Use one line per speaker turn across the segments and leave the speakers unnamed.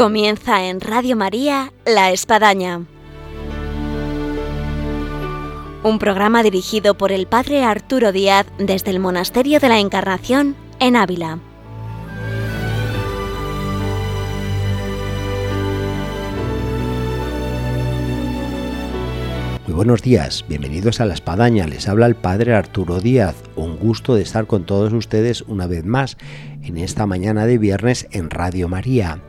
Comienza en Radio María La Espadaña. Un programa dirigido por el Padre Arturo Díaz desde el Monasterio de la Encarnación en Ávila.
Muy buenos días, bienvenidos a La Espadaña, les habla el Padre Arturo Díaz, un gusto de estar con todos ustedes una vez más en esta mañana de viernes en Radio María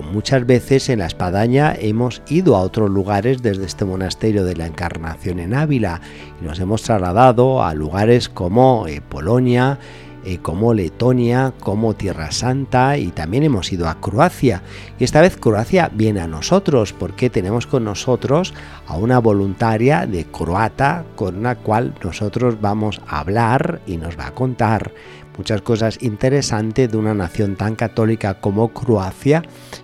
muchas veces en la espadaña hemos ido a otros lugares desde este monasterio de la Encarnación en Ávila y nos hemos trasladado a lugares como eh, Polonia, eh, como Letonia, como Tierra Santa y también hemos ido a Croacia. Y esta vez Croacia viene a nosotros porque tenemos con nosotros a una voluntaria de croata con la cual nosotros vamos a hablar y nos va a contar muchas cosas interesantes de una nación tan católica como Croacia,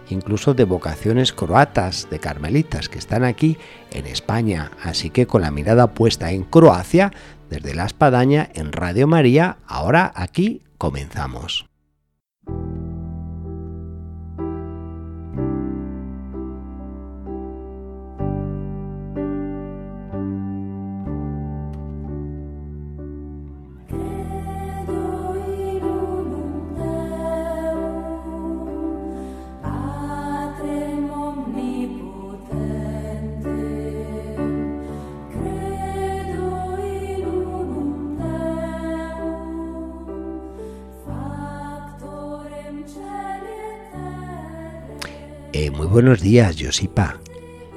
incluso de vocaciones croatas, de carmelitas, que están aquí en España. Así que con la mirada puesta en Croacia, desde la espadaña en Radio María, ahora aquí comenzamos. Eh, muy buenos días, Josipa.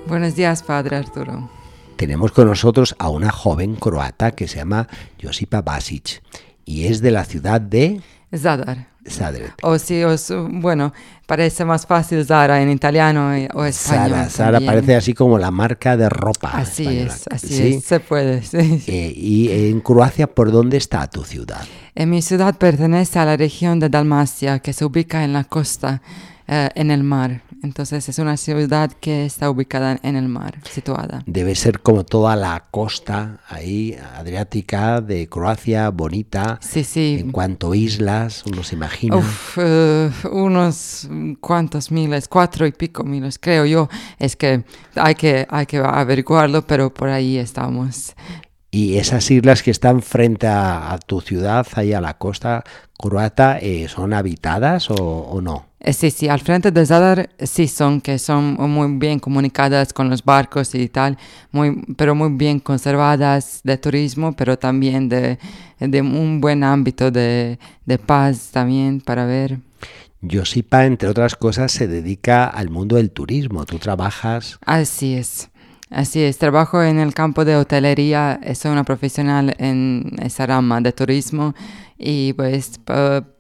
Buenos días, Padre Arturo.
Tenemos con nosotros a una joven croata que se llama Josipa Basic y es de la ciudad de
Zadar.
Zadar.
O sí, o bueno, parece más fácil Zara en italiano o español.
Zara, Zara parece así como la marca de ropa.
Así es, así es, se puede. Sí.
Eh, ¿Y en Croacia por dónde está tu ciudad?
Mi ciudad pertenece a la región de Dalmacia, que se ubica en la costa, eh, en el mar. Entonces es una ciudad que está ubicada en el mar, situada.
Debe ser como toda la costa ahí adriática de Croacia, bonita.
Sí, sí.
En cuanto a islas, uno se imagina.
Uf, eh, unos cuantos miles, cuatro y pico miles, creo yo. Es que hay que, hay que averiguarlo, pero por ahí estamos.
Y esas islas que están frente a, tu ciudad, ahí a la costa croata, eh, ¿son habitadas o, o no?
Eh, sí, sí, al frente de Zadar sí son, que son muy bien comunicadas con los barcos y tal, muy, pero muy bien conservadas de turismo, pero también de, de un buen ámbito de, de paz también para ver.
Josipa, entre otras cosas, se dedica al mundo del turismo. ¿Tú trabajas?
Así es. Así es, trabajo en el campo de hotelería, soy una profesional en esa rama de turismo y pues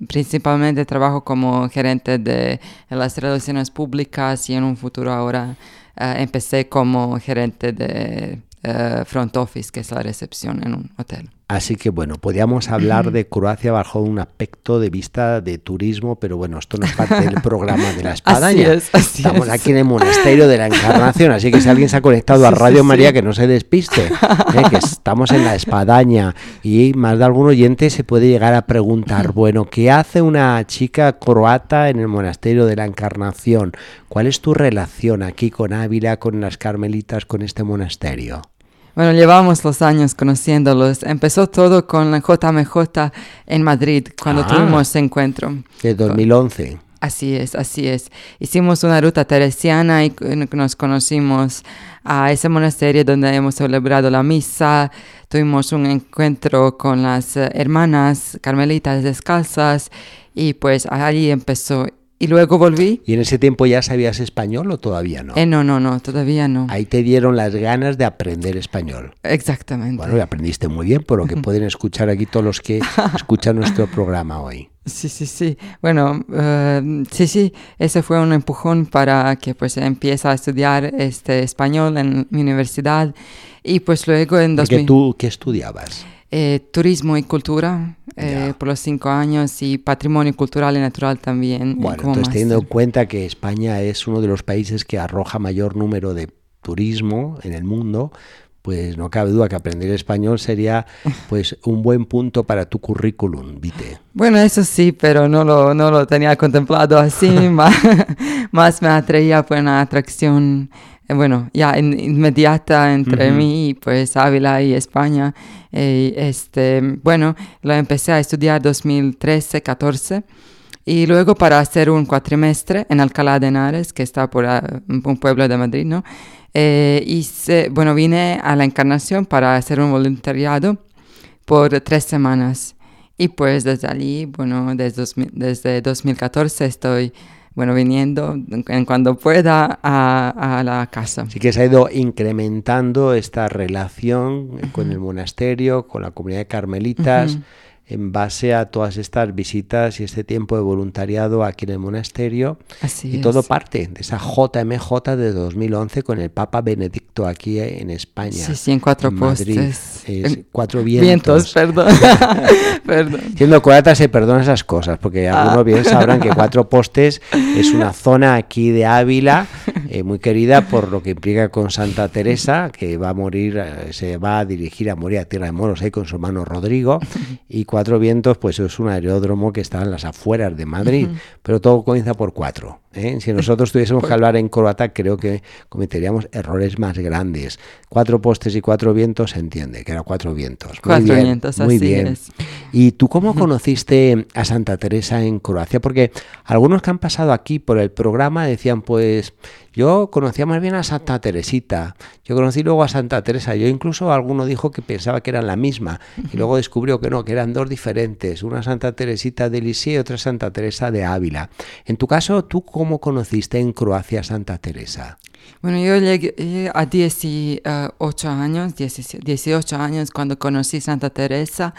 principalmente trabajo como gerente de las relaciones públicas y en un futuro ahora eh, empecé como gerente de eh, front office, que es la recepción en un hotel.
Así que bueno, podríamos hablar de Croacia bajo un aspecto de vista de turismo, pero bueno, esto no es parte del programa de la espadaña. Estamos aquí en el monasterio de la Encarnación, así que si alguien se ha conectado a Radio María, que no se despiste, ¿eh? que estamos en la espadaña y más de algún oyente se puede llegar a preguntar, bueno, ¿qué hace una chica croata en el monasterio de la Encarnación? ¿Cuál es tu relación aquí con Ávila, con las carmelitas, con este monasterio?
Bueno, llevamos los años conociéndolos. Empezó todo con la JMJ en Madrid, cuando ah. tuvimos ese encuentro.
De 2011.
Así es, así es. Hicimos una ruta teresiana y nos conocimos a ese monasterio donde hemos celebrado la misa. Tuvimos un encuentro con las hermanas carmelitas descalzas y pues ahí empezó y luego volví.
¿Y en ese tiempo ya sabías español o todavía no?
Eh, no, no, no, todavía no.
Ahí te dieron las ganas de aprender español.
Exactamente.
Bueno, y aprendiste muy bien, por lo que pueden escuchar aquí todos los que escuchan nuestro programa hoy.
Sí, sí, sí. Bueno, uh, sí, sí, ese fue un empujón para que pues empiece a estudiar este español en mi universidad y pues luego en 2000...
¿Tú qué estudiabas?
Eh, turismo y cultura eh, por los cinco años y patrimonio cultural y natural también.
Bueno, entonces teniendo en cuenta que España es uno de los países que arroja mayor número de turismo en el mundo, pues no cabe duda que aprender español sería pues un buen punto para tu currículum, Vite.
Bueno, eso sí, pero no lo, no lo tenía contemplado así, más, más me atraía pues una atracción, bueno, ya inmediata entre mí y pues Ávila y España. Y este, bueno, lo empecé a estudiar 2013-14 y luego para hacer un cuatrimestre en Alcalá de Henares, que está por un pueblo de Madrid, ¿no? Eh, y bueno, vine a la Encarnación para hacer un voluntariado por tres semanas. Y pues desde allí, bueno, desde, desde 2014 estoy, bueno, viniendo en cuando pueda a, a, la casa.
Así que se ha ido incrementando esta relación con el monasterio, con la comunidad de carmelitas en base a todas estas visitas y este tiempo de voluntariado aquí en el monasterio.
Así
y todo parte de esa JMJ de 2011 con el Papa Benedicto aquí en España.
Sí, sí, en cuatro postes.
cuatro vientos.
Vientos, perdón. perdón.
Siendo croata se perdona esas cosas, porque ah. algunos bien sabrán que cuatro postes es una zona aquí de Ávila eh, muy querida por lo que implica con Santa Teresa, que va a morir, eh, se va a dirigir a morir a Tierra de Moros ahí con su hermano Rodrigo. Y Cuatro Vientos, pues es un aeródromo que está en las afueras de Madrid, pero todo comienza por cuatro. ¿Eh? Si nosotros tuviésemos que hablar en croata, creo que cometeríamos errores más grandes. Cuatro postes y cuatro vientos se entiende, que eran cuatro vientos.
cuatro vientos, muy así bien. Es.
¿Y tú cómo conociste a Santa Teresa en Croacia? Porque algunos que han pasado aquí por el programa decían, pues yo conocía más bien a Santa Teresita, yo conocí luego a Santa Teresa, yo incluso alguno dijo que pensaba que eran la misma y luego descubrió que no, que eran dos diferentes, una Santa Teresita de Lisí y otra Santa Teresa de Ávila. En tu caso, ¿tú cómo conociste en Croacia a Santa Teresa?
Bueno, yo llegué a 18 años, 18 años cuando conocí Santa Teresa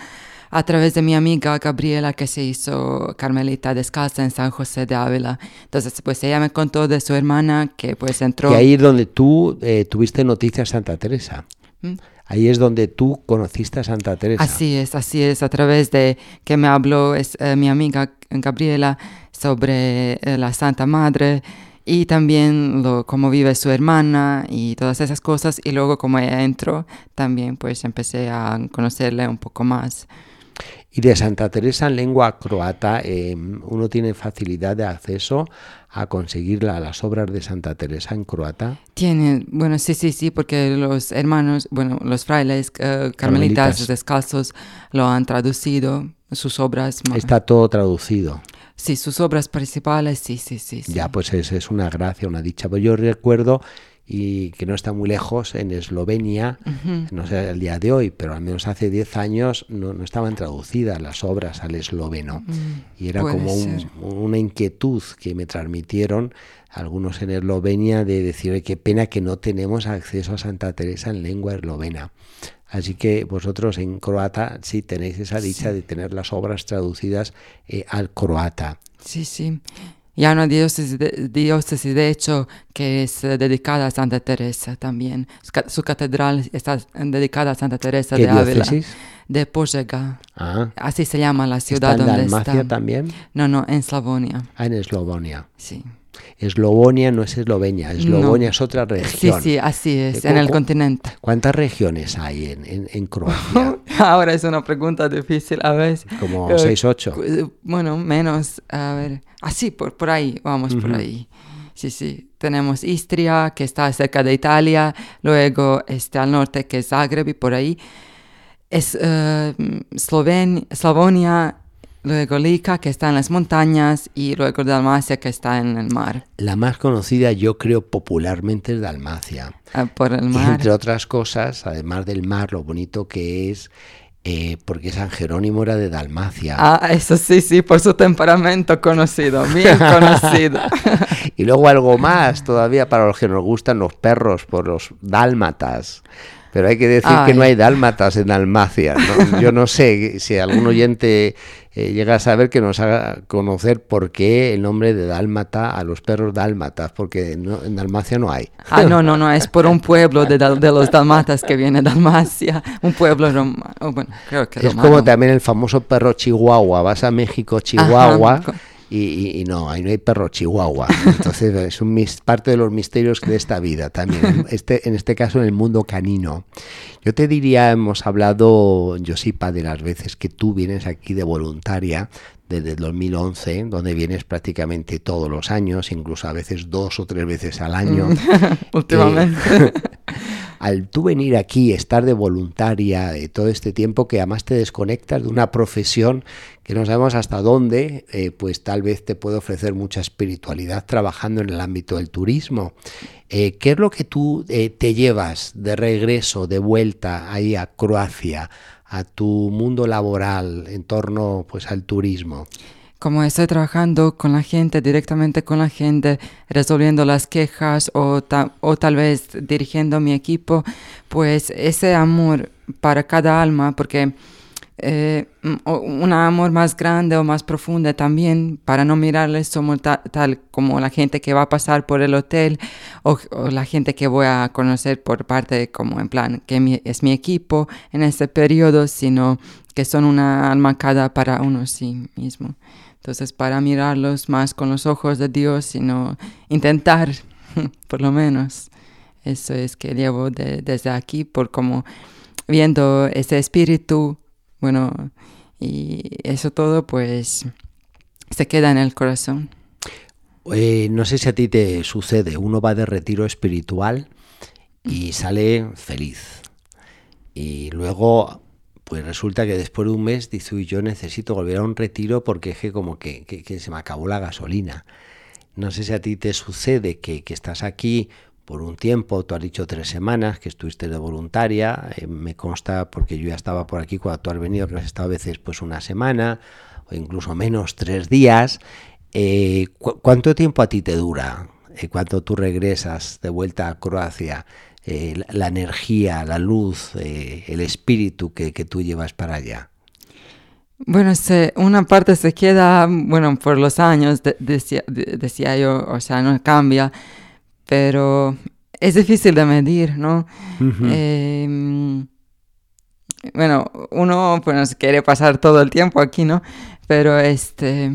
a través de mi amiga Gabriela que se hizo carmelita descalza en San José de Ávila. Entonces, pues ella me contó de su hermana que pues entró...
Y ahí es donde tú eh, tuviste noticias Santa Teresa. ¿Mm? Ahí es donde tú conociste a Santa Teresa.
Así es, así es, a través de que me habló es, eh, mi amiga Gabriela sobre eh, la Santa Madre y también lo, cómo vive su hermana y todas esas cosas. Y luego como ella entró, también pues empecé a conocerle un poco más.
Y de Santa Teresa en lengua croata, em, uno tiene facilidad de acceso a conseguir las obras de Santa Teresa en croata.
Tiene, bueno, sí, sí, sí, porque los hermanos, bueno, los frailes eh, carmelitas, descalzos lo han traducido, sus obras.
Está todo traducido.
Sí, sus obras principales, sí, sí, sí.
Ya, pues es, es una gracia, una dicha. Pues yo recuerdo y que no está muy lejos, en Eslovenia, no sé el día de hoy, pero al menos hace 10 años no, no, estaban traducidas las obras al esloveno. Mm, y era como una inquietud que me transmitieron algunos en Eslovenia de decir, qué pena que no tenemos acceso a Santa Teresa en lengua eslovena. Así que vosotros en croata sí tenéis esa dicha de tener las obras traducidas eh, al croata.
Sí, sí. Y hay una diócesis de, diócesis de hecho que es eh, dedicada a Santa Teresa también. Su catedral está dedicada a Santa Teresa
de
Ávila. De Požega. Ah. Así se llama la ciudad
¿Está
en
Dalmacia
está.
también?
No, no, en Slavonia.
Ah, en Eslavonia.
Sí.
Eslovonia no es Eslovenia, Eslovonia es otra región.
Sí, sí, así es, en el continente.
¿Cuántas regiones hay en, en, Croacia?
Ahora es una pregunta difícil a veces.
Como 6, 8.
Bueno, menos, a ver, así, por, por ahí, vamos por ahí. Sí, sí. Tenemos Istria, que está cerca de Italia, luego este, al norte, que es Zagreb y por ahí. Es uh, Slavonia, luego Lika, que está en las montañas, y luego Dalmacia, que está en el mar.
La más conocida, yo creo, popularmente es Dalmacia.
Ah, por el mar.
entre otras cosas, además del mar, lo bonito que es eh, porque San Jerónimo era de Dalmacia.
Ah, eso sí, sí, por su temperamento conocido, bien conocido.
y luego algo más todavía para los que nos gustan los perros, por los dálmatas. Pero hay que decir que no hay dálmatas en Dalmacia. Yo no sé si algún oyente eh, llega a saber que nos haga conocer por qué el nombre de dálmata a los perros dálmatas, porque en Dalmacia no hay.
Ah, no, no, no, es por un pueblo de, de los dálmatas que viene Dalmacia, un pueblo romano. Bueno, creo que
es como también el famoso perro chihuahua. Vas a México, Chihuahua y, no, ahí no hay perro chihuahua. Entonces es un, parte de los misterios de esta vida también, este, en este caso en el mundo canino. Yo te diría, hemos hablado, Josipa, de las veces que tú vienes aquí de voluntaria desde el 2011, donde vienes prácticamente todos los años, incluso a veces dos o tres veces al año.
Últimamente.
Eh, al tú venir aquí, estar de voluntaria de todo este tiempo, que además te desconectas de una profesión que no sabemos hasta dónde, eh, pues tal vez te puede ofrecer mucha espiritualidad trabajando en el ámbito del turismo. Eh, ¿Qué es lo que tú eh, te llevas de regreso, de vuelta ahí a Croacia, a tu mundo laboral en torno pues al turismo?
Como estoy trabajando con la gente, directamente con la gente, resolviendo las quejas o, o tal vez dirigiendo mi equipo, pues ese amor para cada alma, porque eh, un amor más grande o más profundo también, para no mirarles somos tal como la gente que va a pasar por el hotel o, la gente que voy a conocer por parte, como en plan, que es mi equipo en este periodo, sino que son una alma cada para uno sí mismo. Entonces, para mirarlos más con los ojos de Dios, sino intentar, por lo menos, eso es que llevo desde aquí, por como viendo ese espíritu, bueno, y eso todo, pues, se queda en el corazón.
Eh, no sé si a ti te sucede, uno va de retiro espiritual y sale feliz. Y luego pues resulta que después de un mes dice, yo necesito volver a un retiro porque es que como que, se me acabó la gasolina. No sé si a ti te sucede que, estás aquí por un tiempo, tú has dicho tres semanas que estuviste de voluntaria, eh, me consta porque yo ya estaba por aquí cuando tú has venido, que has estado a veces pues una semana o incluso menos tres días. Eh, ¿Cuánto tiempo a ti te dura eh, cuando tú regresas de vuelta a Croacia? Eh, la energía, la luz, eh, el espíritu que, tú llevas para allá?
Bueno, una parte se queda, bueno, por los años, decía, yo, o sea, no cambia, pero es difícil de medir, ¿no? Em, bueno, uno pues quiere pasar todo el tiempo aquí, ¿no? Pero este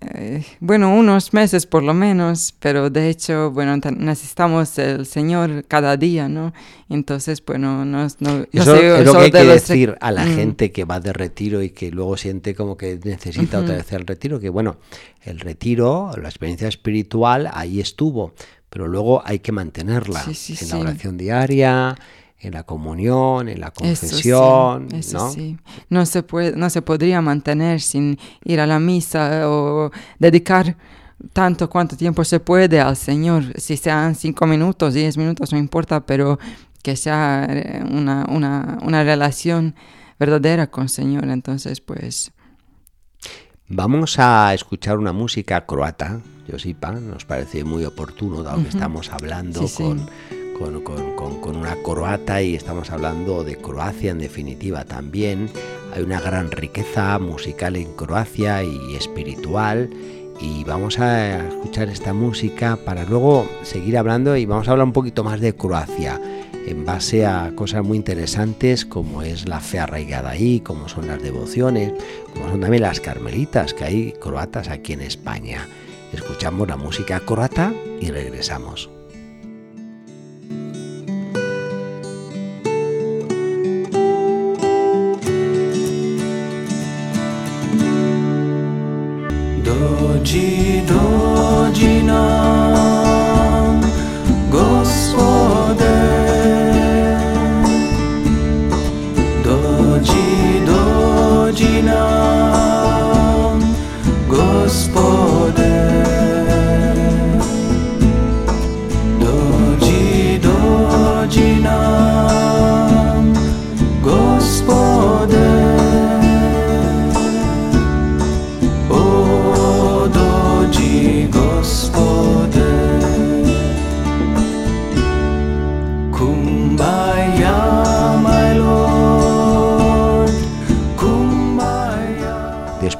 eh, bueno, unos meses por lo menos, pero de hecho, bueno, necesitamos el Señor cada día, ¿no? Entonces, bueno, no, no
Eso es lo que hay que decir a la mm. gente que va de retiro y que luego siente como que necesita otra vez el retiro, que bueno, el retiro, la experiencia espiritual, ahí estuvo, pero luego hay que mantenerla en la oración diaria, en la comunión, en la confesión, ¿no? Sí.
No se puede, no se podría mantener sin ir a la misa o dedicar tanto cuanto tiempo se puede al Señor, si sean cinco minutos, diez minutos, no importa, pero que sea eh, una, una, una relación verdadera con el Señor. Entonces, pues...
Vamos a escuchar una música croata, Josipa, nos parece muy oportuno, dado que estamos hablando con con, una croata y estamos hablando de Croacia en definitiva también. Hay una gran riqueza musical en Croacia y espiritual y vamos a escuchar esta música para luego seguir hablando y vamos a hablar un poquito más de Croacia en base a cosas muy interesantes como es la fe arraigada ahí, como son las devociones, como son también las carmelitas que hay croatas aquí en España. Escuchamos la música croata y regresamos.
जीनो जिन गोस्व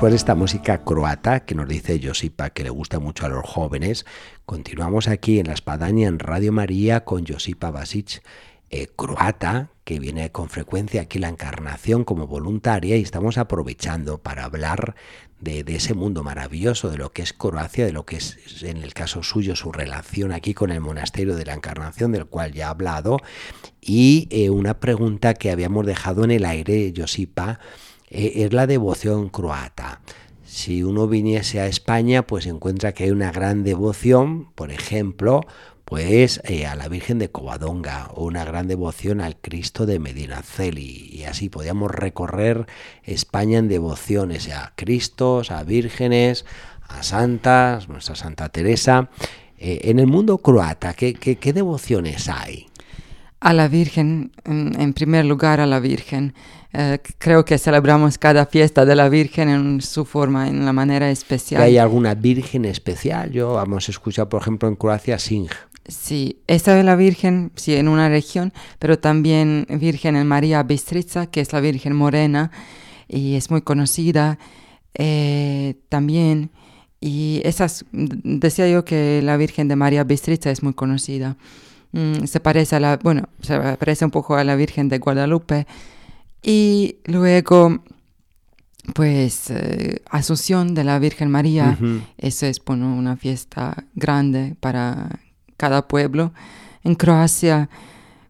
Después de esta música croata que nos dice Josipa que le gusta mucho a los jóvenes, continuamos aquí en la espadaña en Radio María con Josipa Basic, eh, croata, que viene con frecuencia aquí la encarnación como voluntaria y estamos aprovechando para hablar de, ese mundo maravilloso, de lo que es Croacia, de lo que es en el caso suyo su relación aquí con el monasterio de la encarnación, del cual ya he hablado, y eh, una pregunta que habíamos dejado en el aire, Josipa, eh, es la devoción croata. Si uno viniese a España, pues encuentra que hay una gran devoción, por ejemplo, pues eh, a la Virgen de Covadonga o una gran devoción al Cristo de Medinaceli y así podíamos recorrer España en devociones a Cristos, a vírgenes, a santas, nuestra Santa Teresa. Eh, en el mundo croata, ¿qué, qué, devociones hay?
A la Virgen, en, primer lugar a la Virgen. Eh, creo que celebramos cada fiesta de la Virgen en su forma, en la manera especial.
¿Hay alguna Virgen especial? Yo hemos escuchado, por ejemplo, en Croacia, Sing.
Sí, esta es la Virgen, sí, en una región, pero también Virgen en María Bistrica, que es la Virgen morena y es muy conocida eh, también. Y esas, decía yo que la Virgen de María Bistrica es muy conocida. Mm, se parece a la, bueno, se parece un poco a la Virgen de Guadalupe. Y luego, pues, eh, Asunción de la Virgen María, eso es bueno, una fiesta grande para cada pueblo. En Croacia,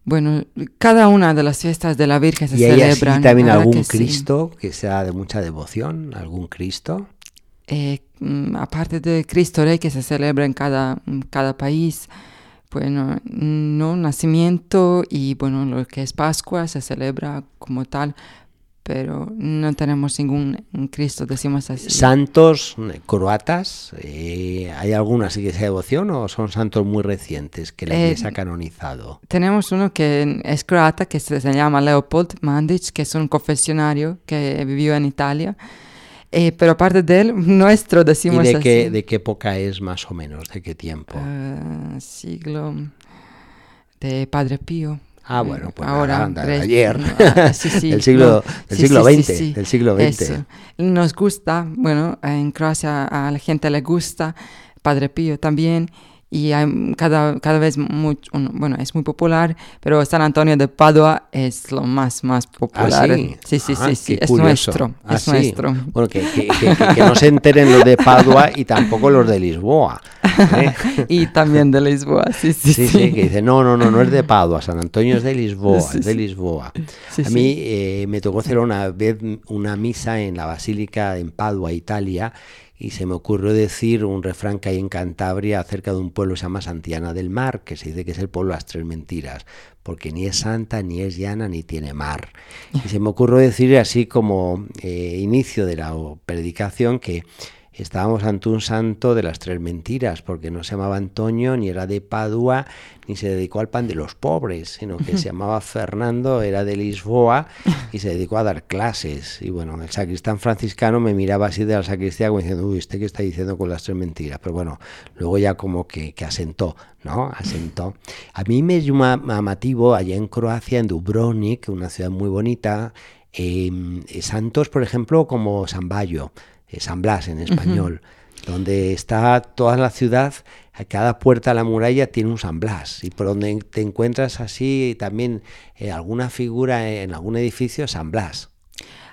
bueno, cada una de las fiestas de la Virgen se
¿Y
celebran.
también algún Cristo que sea de mucha devoción? ¿Algún Cristo?
Eh, mm, aparte de Cristo Rey que se celebra en cada, cada país, bueno, no, nacimiento y bueno, lo que es Pascua se celebra como tal, pero no tenemos ningún Cristo, decimos así.
¿Santos eh, croatas? Eh, ¿Hay alguna así que sea devoción o son santos muy recientes que la Iglesia ha eh, canonizado?
Tenemos uno que es croata, que se, llama Leopold Mandic, que es un confesionario que vivió en Italia. Pero aparte de él, nuestro decimos
¿Y de
así.
Qué, de qué época es más o menos? ¿De qué tiempo?
siglo de Padre Pío.
Ah, bueno, pues ahora ayer, del siglo, del siglo XX, del siglo XX.
Nos gusta, bueno, en Croacia a la gente le gusta, Padre Pío también, y hay cada, cada vez mucho, bueno, es muy popular, pero San Antonio de Padua es lo más, más popular.
¿Ah, sí?
Sí, sí, ah, sí, es nuestro,
¿Ah,
es nuestro.
Bueno, que, que, que, no se enteren los de Padua y tampoco los de Lisboa.
¿eh? y también de Lisboa, sí, sí,
sí. Sí, que dice, no, no, no, no es de Padua, San Antonio es de Lisboa, es de Lisboa. A mí eh, me tocó hacer una vez una misa en la Basílica en Padua, Italia, y se me ocurrió decir un refrán que hay en Cantabria acerca de un pueblo que se llama Santiana del Mar, que se dice que es el pueblo de las tres mentiras, porque ni es santa, ni es llana, ni tiene mar. Y se me ocurrió decir así como eh, inicio de la predicación que estábamos ante un santo de las tres mentiras, porque no se llamaba Antonio, ni era de Padua, ni se dedicó al pan de los pobres, sino que se llamaba Fernando, era de Lisboa y se dedicó a dar clases. Y bueno, el sacristán franciscano me miraba así de la sacristía como diciendo, uy, ¿usted qué está diciendo con las tres mentiras? Pero bueno, luego ya como que, asentó, ¿no? Asentó. A mí me llamativo allá en Croacia, en Dubrovnik, una ciudad muy bonita, em, santos, por ejemplo, como San Bayo eh, San Blas en español, donde está toda la ciudad, a cada puerta de la muralla tiene un San Blas, y por donde te encuentras así también eh, alguna figura en algún edificio, San Blas.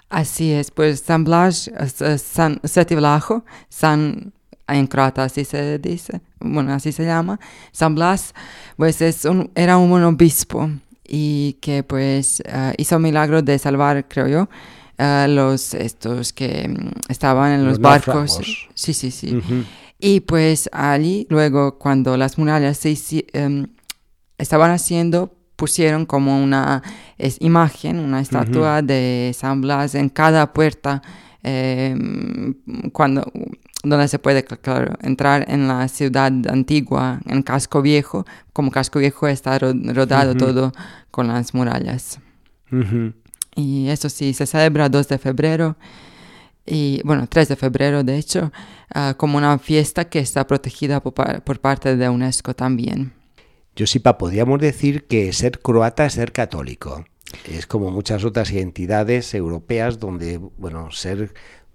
Así es, pues San Blas, San Vlajo, San en croata así se dice, bueno, así se llama. San Blas, pues es un, era un obispo y que pues uh, hizo milagro de salvar, creo yo, los estos que mm, estaban en los, barcos. Sí, sí, sí. Y pues allí, luego, cuando las murallas se em, estaban haciendo, pusieron como una imagen, una estatua de San Blas en cada puerta, em, cuando donde se puede entrar en la ciudad antigua, en Casco Viejo, como Casco Viejo está rodado todo con las murallas. Y eso sí, se celebra 2 de febrero, y bueno, 3 de febrero de hecho, ah, como una fiesta que está protegida por, parte de UNESCO también.
Josipa, podríamos decir que ser croata es ser católico. Es como muchas otras identidades europeas donde, bueno, ser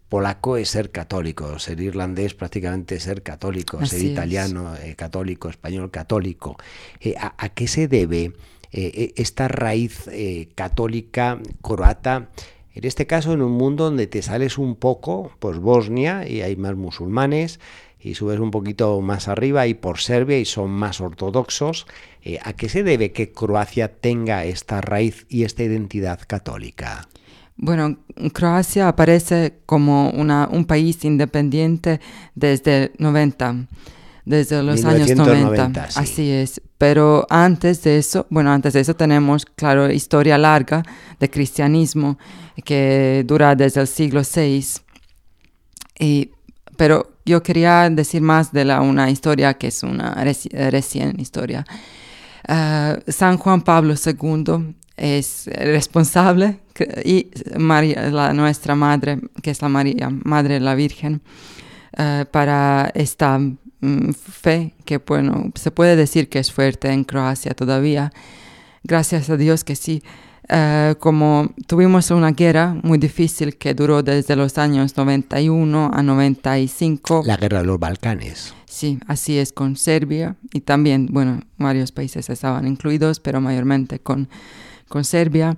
polaco es ser católico, ser irlandés prácticamente es ser católico, ser italiano eh, católico, español católico. Eh, ¿a, qué se debe eh, esta raíz eh, católica croata, en este caso en un mundo donde te sales un poco, pues Bosnia y hay más musulmanes, y subes un poquito más arriba y por Serbia y son más ortodoxos. Eh, ¿A qué se debe que Croacia tenga esta raíz y esta identidad católica?
Bueno, Croacia aparece como una, un país independiente desde 90, desde los años 90.
sí.
Así es. Pero antes de eso, bueno, antes de eso tenemos, claro, historia larga de cristianismo que dura desde el siglo VI. Pero yo quería decir más de una historia que es una reci- recién historia. Ah, San Juan Pablo II es responsable y María, nuestra madre, que es la María, Madre de la Virgen, eh, para esta fe que, bueno, se puede decir que es fuerte en Croacia todavía. Gracias a Dios que sí. Eh, como tuvimos una guerra muy difícil que duró desde los años 91 a 95.
La guerra de los Balcanes.
Sí, así es con Serbia y también, bueno, varios países estaban incluidos, pero mayormente con, con Serbia.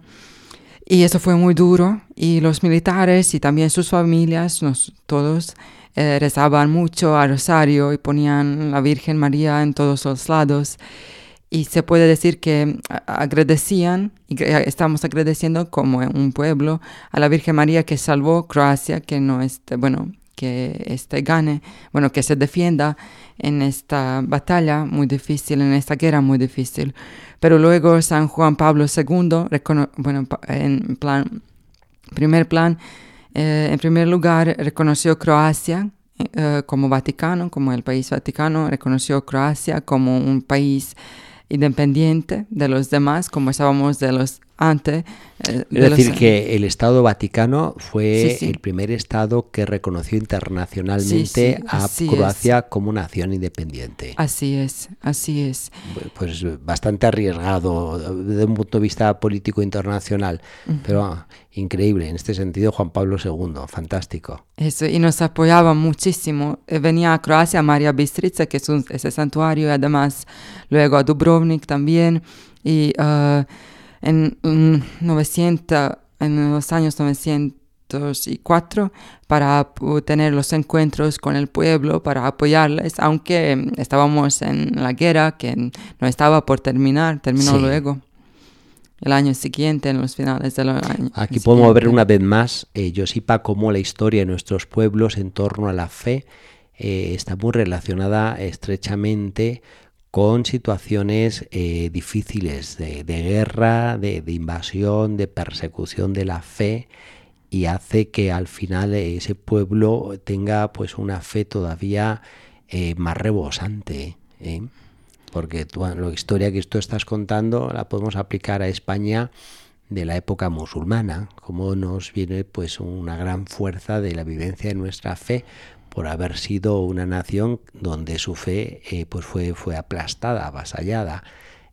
Y eso fue muy duro y los militares y también sus familias, nos, todos, eh, rezaban mucho a Rosario y ponían la Virgen María en todos los lados. Y se puede decir que agradecían, y que estamos agradeciendo como un pueblo a la Virgen María que salvó Croacia, que no este, bueno, que este gane, bueno, que se defienda en esta batalla muy difícil, en esta guerra muy difícil. Pero luego San Juan Pablo II, bueno, en plan, primer plan, eh, en primer lugar, reconoció Croacia eh, como Vaticano, como el país Vaticano, reconoció Croacia como un país independiente de los demás, como estábamos de los antes. eh, de
Es
los-
decir, que el Estado Vaticano fue
Sí, sí.
el primer Estado que reconoció internacionalmente
Sí,
a Croacia como nación independiente.
Así es, así es.
Pues bastante arriesgado desde un punto de vista político internacional, pero ah, increíble. En este sentido, Juan Pablo II, fantástico.
Eso, y nos apoyaba muchísimo. Eh, Venía a Croacia María Bistrica, que es un, ese santuario, y además luego a Dubrovnik también. Y ah, en, mm, 900, en los años 904, para tener los encuentros con el pueblo, para apoyarles, aunque estábamos en la guerra, que no estaba por terminar, terminó
Sí.
luego. El año siguiente, en los finales del año.
Aquí podemos ver una vez más, eh, Josipa, cómo la historia de nuestros pueblos en torno a la fe eh, está muy relacionada estrechamente con situaciones eh, difíciles de, guerra, de, invasión, de persecución de la fe y hace que al final ese pueblo tenga pues una fe todavía eh, más rebosante. ¿eh? Porque tú, la historia que tú estás contando la podemos aplicar a España de la época musulmana, como nos viene pues una gran fuerza de la vivencia de nuestra fe por haber sido una nación donde su fe eh, pues fue, fue aplastada, avasallada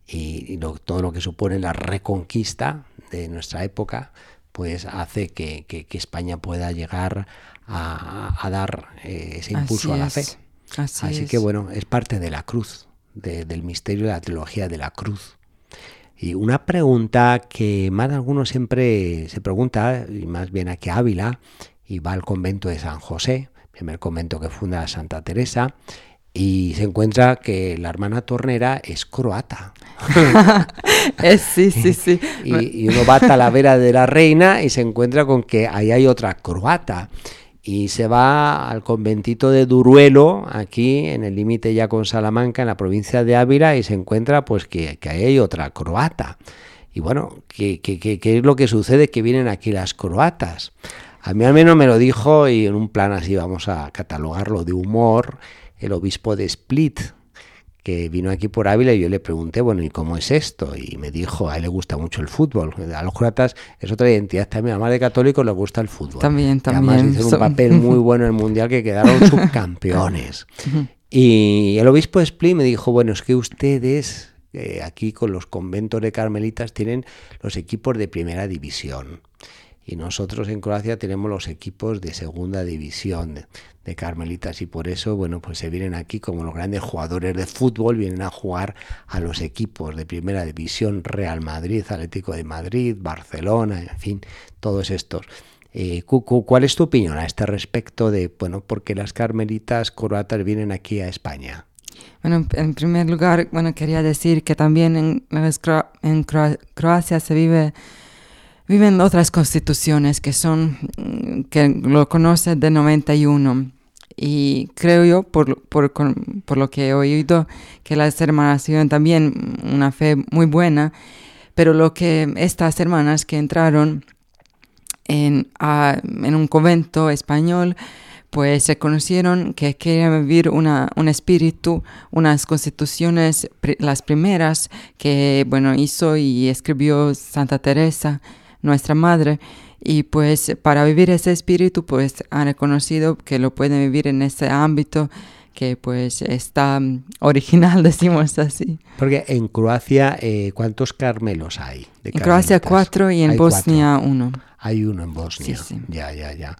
y, y lo- todo lo que supone la reconquista de nuestra época pues hace que, que- que España pueda llegar a, a dar eh, ese impulso
Así
a la
es,
fe.
Así,
Así
es.
que bueno, es parte de la cruz, de- del misterio de la trilogía de la cruz. Y una pregunta que más de alguno siempre se pregunta, y más bien aquí a Ávila, y va al convento de San José, primer convento que funda Santa Teresa, y se encuentra que la hermana tornera es croata.
Eh, sí, sí, sí.
Y, y uno va a Talavera de la Reina y se encuentra con que ahí hay otra croata. Y se va al conventito de Duruelo, aquí en el límite ya con Salamanca, en la provincia de Ávila, y se encuentra pues que, que ahí hay otra croata. Y bueno, ¿qué, qué, qué- qué es lo que sucede? Que vienen aquí las croatas. A mí al menos me lo dijo, y en un plan así vamos a catalogarlo de humor, el obispo de Split, que vino aquí por Ávila y yo le pregunté, bueno, ¿y cómo es esto? Y me dijo, a él le gusta mucho el fútbol. A los croatas es otra identidad también, además de católicos les gusta el fútbol.
También,
Y además
también.
hicieron un papel muy bueno en el Mundial que quedaron subcampeones. y el obispo de Split me dijo, bueno, es que ustedes eh, aquí con los conventos de carmelitas tienen los equipos de primera división. Y nosotros en Croacia tenemos los equipos de segunda división de, carmelitas y por eso, bueno, pues se vienen aquí como los grandes jugadores de fútbol, vienen a jugar a los equipos de primera división, Real Madrid, Atlético de Madrid, Barcelona, en fin, todos estos. Eh, ¿Cuál es tu opinión a este respecto de, bueno, por qué las carmelitas croatas vienen aquí a España?
Bueno, en primer lugar, bueno, quería decir que también en, en Croacia se vive viven otras constituciones que son, mm, que lo conoce de 91. Y creo yo, por, por, por lo que he oído, que las hermanas tienen también una fe muy buena, pero lo que estas hermanas que entraron en, en un convento español, pues reconocieron que querían vivir una, un espíritu, unas constituciones, las primeras que, bueno, hizo y escribió Santa Teresa, nuestra madre. Y pues para vivir ese espíritu, pues han reconocido que lo pueden vivir en ese ámbito que pues está mm, original, decimos así.
Porque en Croacia, eh, ¿cuántos carmelos hay?
en Croacia cuatro y en Bosnia uno.
Hay uno en Bosnia. Ya, ya, ya.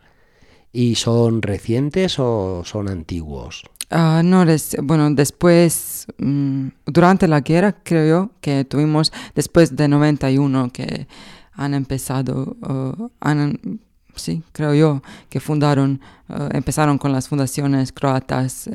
¿Y son recientes o son antiguos?
Ah, no, bueno, después, mm, durante la guerra creo yo que tuvimos, después de 91, que han empezado, uh, han, sí, creo yo, que fundaron, uh, empezaron con las fundaciones croatas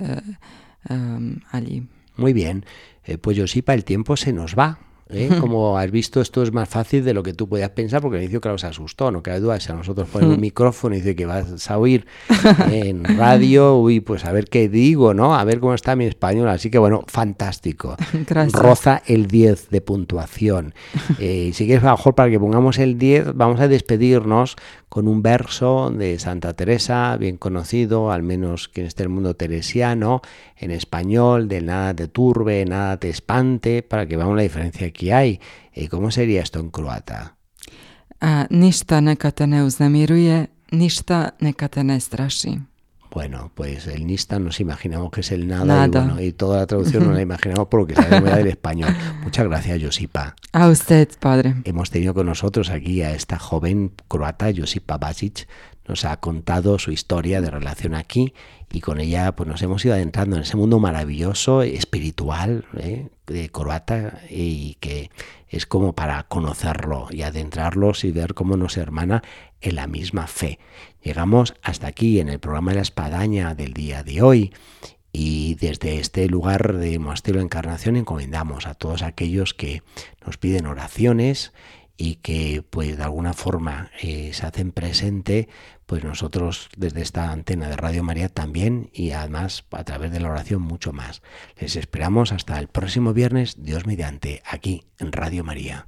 um, allí.
Muy bien, eh, pues Josipa, el tiempo se nos va. ¿Eh? Como has visto, esto es más fácil de lo que tú podías pensar, porque el inicio, claro, se asustó, no cabe duda. Si a nosotros ponen un micrófono y dice que vas a oír en radio, uy, pues a ver qué digo, ¿no? A ver cómo está mi español. Así que bueno, fantástico. Roza el 10 de puntuación. Eh, si quieres, mejor para que pongamos el 10, vamos a despedirnos con un verso de Santa Teresa, bien conocido, al menos que en este mundo teresiano, en español, de nada te turbe, nada te espante, para que veamos la diferencia que hay. ¿Y eh, cómo sería esto en croata?
Uh, ništa neka te ne uznemiruje, ništa neka te ne straši.
Bueno, pues el nista nos imaginamos que es el nada, Y, bueno, y, toda la traducción nos la imaginamos porque sabemos del español. Muchas gracias, Josipa.
A usted, padre.
Hemos tenido con nosotros aquí a esta joven croata, Josipa Basic. Nos ha contado su historia de relación aquí y con ella pues nos hemos ido adentrando en ese mundo maravilloso, espiritual, ¿eh? de croata y que es como para conocerlo y adentrarlos y ver cómo nos hermana en la misma fe. Llegamos hasta aquí en el programa de la espadaña del día de hoy y desde este lugar de Monasterio Encarnación encomendamos a todos aquellos que nos piden oraciones y que pues de alguna forma eh, se hacen presente, pues nosotros desde esta antena de Radio María también y además a través de la oración mucho más. Les esperamos hasta el próximo viernes, Dios mediante, aquí en Radio María.